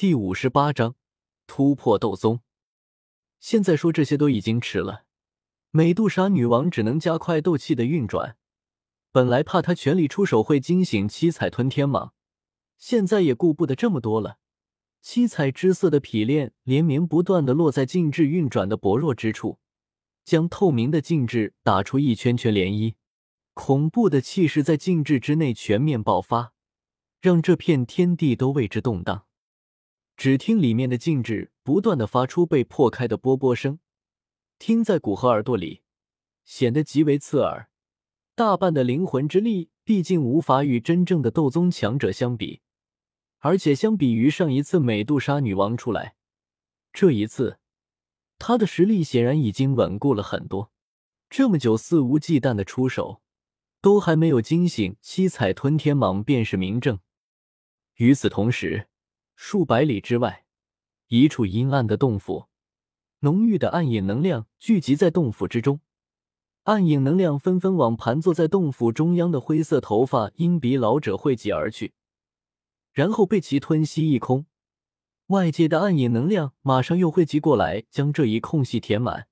第五十八章突破斗宗。现在说这些都已经迟了，美杜莎女王只能加快斗气的运转。本来怕她全力出手会惊醒七彩吞天蟒，现在也顾不得这么多了。七彩之色的匹链连绵不断的落在静置运转的薄弱之处，将透明的静置打出一圈圈涟漪。恐怖的气势在静置之内全面爆发，让这片天地都为之动荡。只听里面的静止不断的发出被破开的波波声，听在古河耳朵里，显得极为刺耳。大半的灵魂之力，毕竟无法与真正的斗宗强者相比。而且相比于上一次美杜莎女王出来，这一次她的实力显然已经稳固了很多。这么久肆无忌惮的出手，都还没有惊醒七彩吞天蟒，便是明证。与此同时，数百里之外，一处阴暗的洞府，浓郁的暗影能量聚集在洞府之中，暗影能量纷纷往盘坐在洞府中央的灰色头发鹰鼻老者汇集而去。然后被其吞吸一空，外界的暗影能量马上又汇集过来，将这一空隙填满。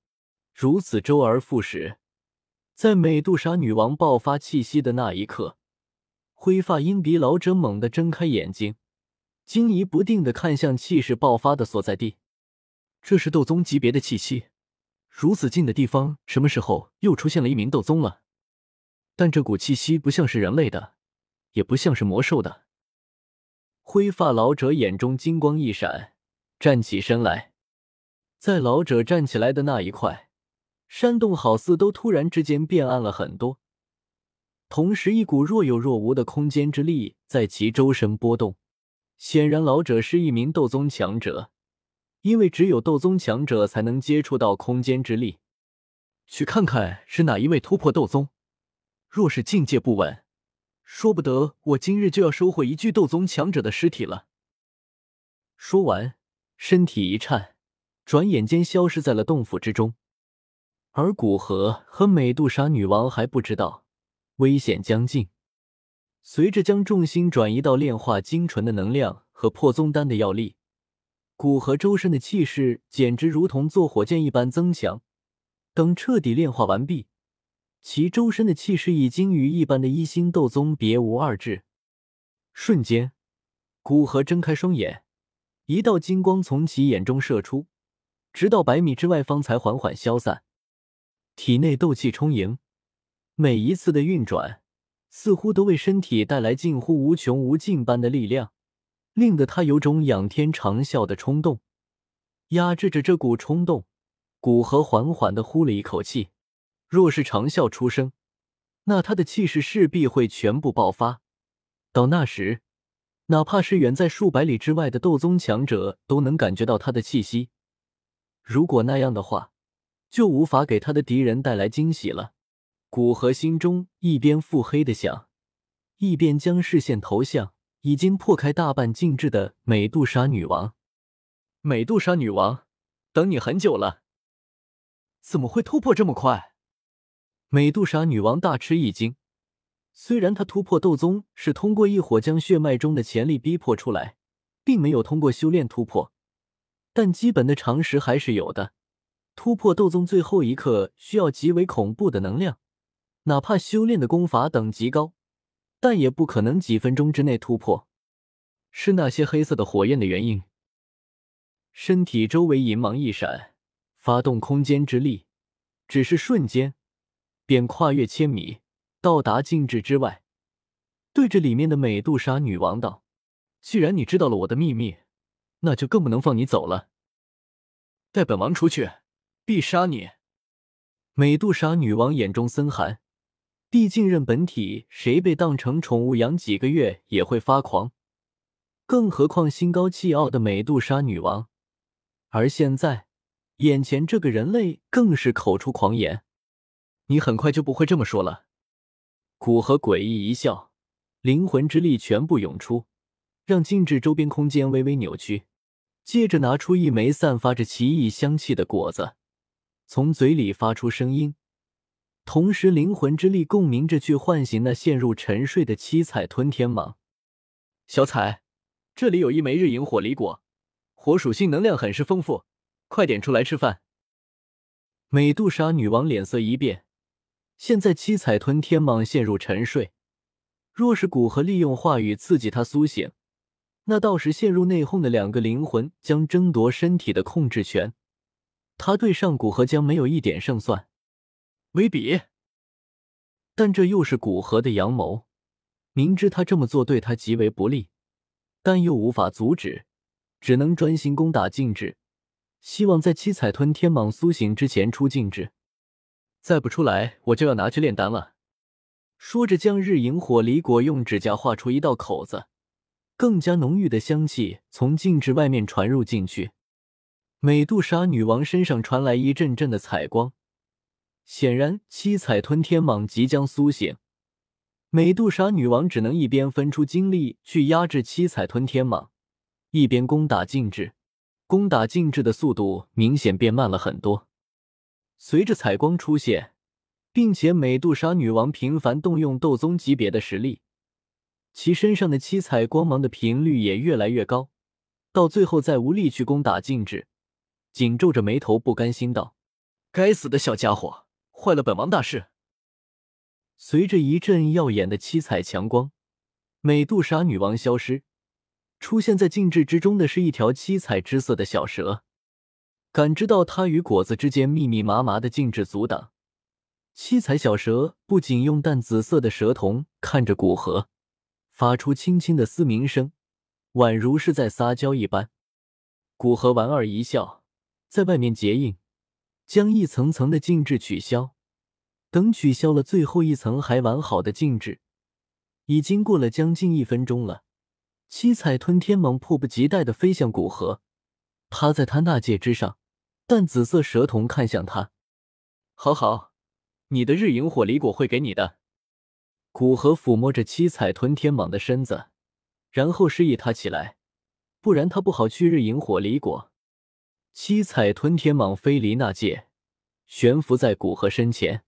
如此周而复始，在美杜莎女王爆发气息的那一刻，灰发鹰鼻老者猛地睁开眼睛，惊疑不定的看向气势爆发的所在地。这是斗宗级别的气息，如此近的地方，什么时候又出现了一名斗宗了？但这股气息不像是人类的，也不像是魔兽的。灰发老者眼中金光一闪，站起身来。在老者站起来的那一块，山洞好似都突然之间变暗了很多，同时一股若有若无的空间之力在其周身波动。显然，老者是一名斗宗强者，因为只有斗宗强者才能接触到空间之力。去看看是哪一位突破斗宗，若是境界不稳。说不得，我今日就要收获一具斗宗强者的尸体了。说完，身体一颤，转眼间消失在了洞府之中。而古河和美杜莎女王还不知道危险将近。随着将重心转移到炼化精纯的能量和破宗丹的药力，古河周身的气势简直如同坐火箭一般增强。等彻底炼化完毕。其周身的气势已经与一般的一星斗宗别无二致。瞬间，古河睁开双眼，一道金光从其眼中射出，直到百米之外方才缓缓消散。体内斗气充盈，每一次的运转似乎都为身体带来近乎无穷无尽般的力量，令得他有种仰天长啸的冲动。压制着这股冲动，古河缓缓的呼了一口气。若是长啸出声，那他的气势势必会全部爆发。到那时，哪怕是远在数百里之外的斗宗强者都能感觉到他的气息。如果那样的话，就无法给他的敌人带来惊喜了。古河心中一边腹黑的想，一边将视线投向已经破开大半静置的美杜莎女王。美杜莎女王，等你很久了，怎么会突破这么快？美杜莎女王大吃一惊，虽然她突破斗宗是通过异火将血脉中的潜力逼迫出来，并没有通过修炼突破，但基本的常识还是有的。突破斗宗最后一刻需要极为恐怖的能量，哪怕修炼的功法等级高，但也不可能几分钟之内突破。是那些黑色的火焰的原因。身体周围银芒一闪，发动空间之力，只是瞬间。便跨越千米，到达禁制之外，对着里面的美杜莎女王道：“既然你知道了我的秘密，那就更不能放你走了。带本王出去，必杀你！”美杜莎女王眼中森寒，毕竟认本体，谁被当成宠物养几个月也会发狂，更何况心高气傲的美杜莎女王。而现在，眼前这个人类更是口出狂言。你很快就不会这么说了。古河诡异一笑，灵魂之力全部涌出，让静置周边空间微微扭曲。接着拿出一枚散发着奇异香气的果子，从嘴里发出声音，同时灵魂之力共鸣着去唤醒那陷入沉睡的七彩吞天蟒。小彩，这里有一枚日萤火离果，火属性能量很是丰富，快点出来吃饭。美杜莎女王脸色一变，现在七彩吞天蟒陷入沉睡，若是古河利用话语刺激他苏醒，那到时陷入内讧的两个灵魂将争夺身体的控制权，他对上古河将没有一点胜算。威比，但这又是古河的阳谋，明知他这么做对他极为不利，但又无法阻止，只能专心攻打禁制。希望在七彩吞天蟒苏醒之前出禁制，再不出来我就要拿去炼丹了。说着，将日萤火离果用指甲画出一道口子，更加浓郁的香气从禁制外面传入进去。美杜莎女王身上传来一阵阵的彩光，显然七彩吞天蟒即将苏醒。美杜莎女王只能一边分出精力去压制七彩吞天蟒，一边攻打禁制。攻打禁制的速度明显变慢了很多。随着彩光出现，并且美杜莎女王频繁动用斗宗级别的实力，其身上的七彩光芒的频率也越来越高。到最后，再无力去攻打禁制，紧皱着眉头，不甘心道：“该死的小家伙，坏了本王大事！”随着一阵耀眼的七彩强光，美杜莎女王消失。出现在静止之中的是一条七彩之色的小蛇，感知到它与果子之间密密麻麻的静止阻挡，七彩小蛇不仅用淡紫色的蛇瞳看着古河，发出轻轻的嘶鸣声，宛如是在撒娇一般。古河莞尔一笑，在外面结印，将一层层的禁制取消。等取消了最后一层还完好的禁制，已经过了将近一分钟了。七彩吞天蟒迫不及待的飞向古河，趴在他那戒之上，淡紫色蛇瞳看向他。好好，你的日萤火离果会给你的。古河抚摸着七彩吞天蟒的身子，然后示意他起来，不然他不好去日萤火离果。七彩吞天蟒飞离那界，悬浮在古河身前。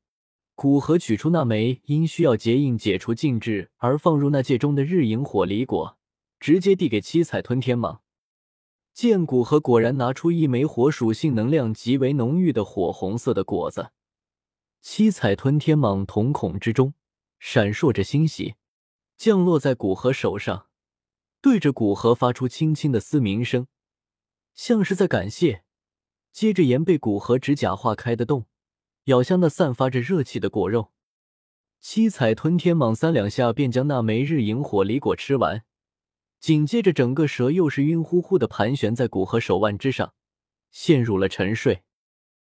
古河取出那枚因需要结印解除禁制而放入那界中的日萤火离果。直接递给七彩吞天蟒，剑骨和果然拿出一枚火属性能量极为浓郁的火红色的果子，七彩吞天蟒瞳孔之中闪烁着欣喜，降落在古河手上，对着古河发出轻轻的嘶鸣声，像是在感谢。接着沿被古河指甲划开的洞，咬向那散发着热气的果肉，七彩吞天蟒三两下便将那枚日萤火梨果吃完。紧接着，整个蛇又是晕乎乎的盘旋在古河手腕之上，陷入了沉睡。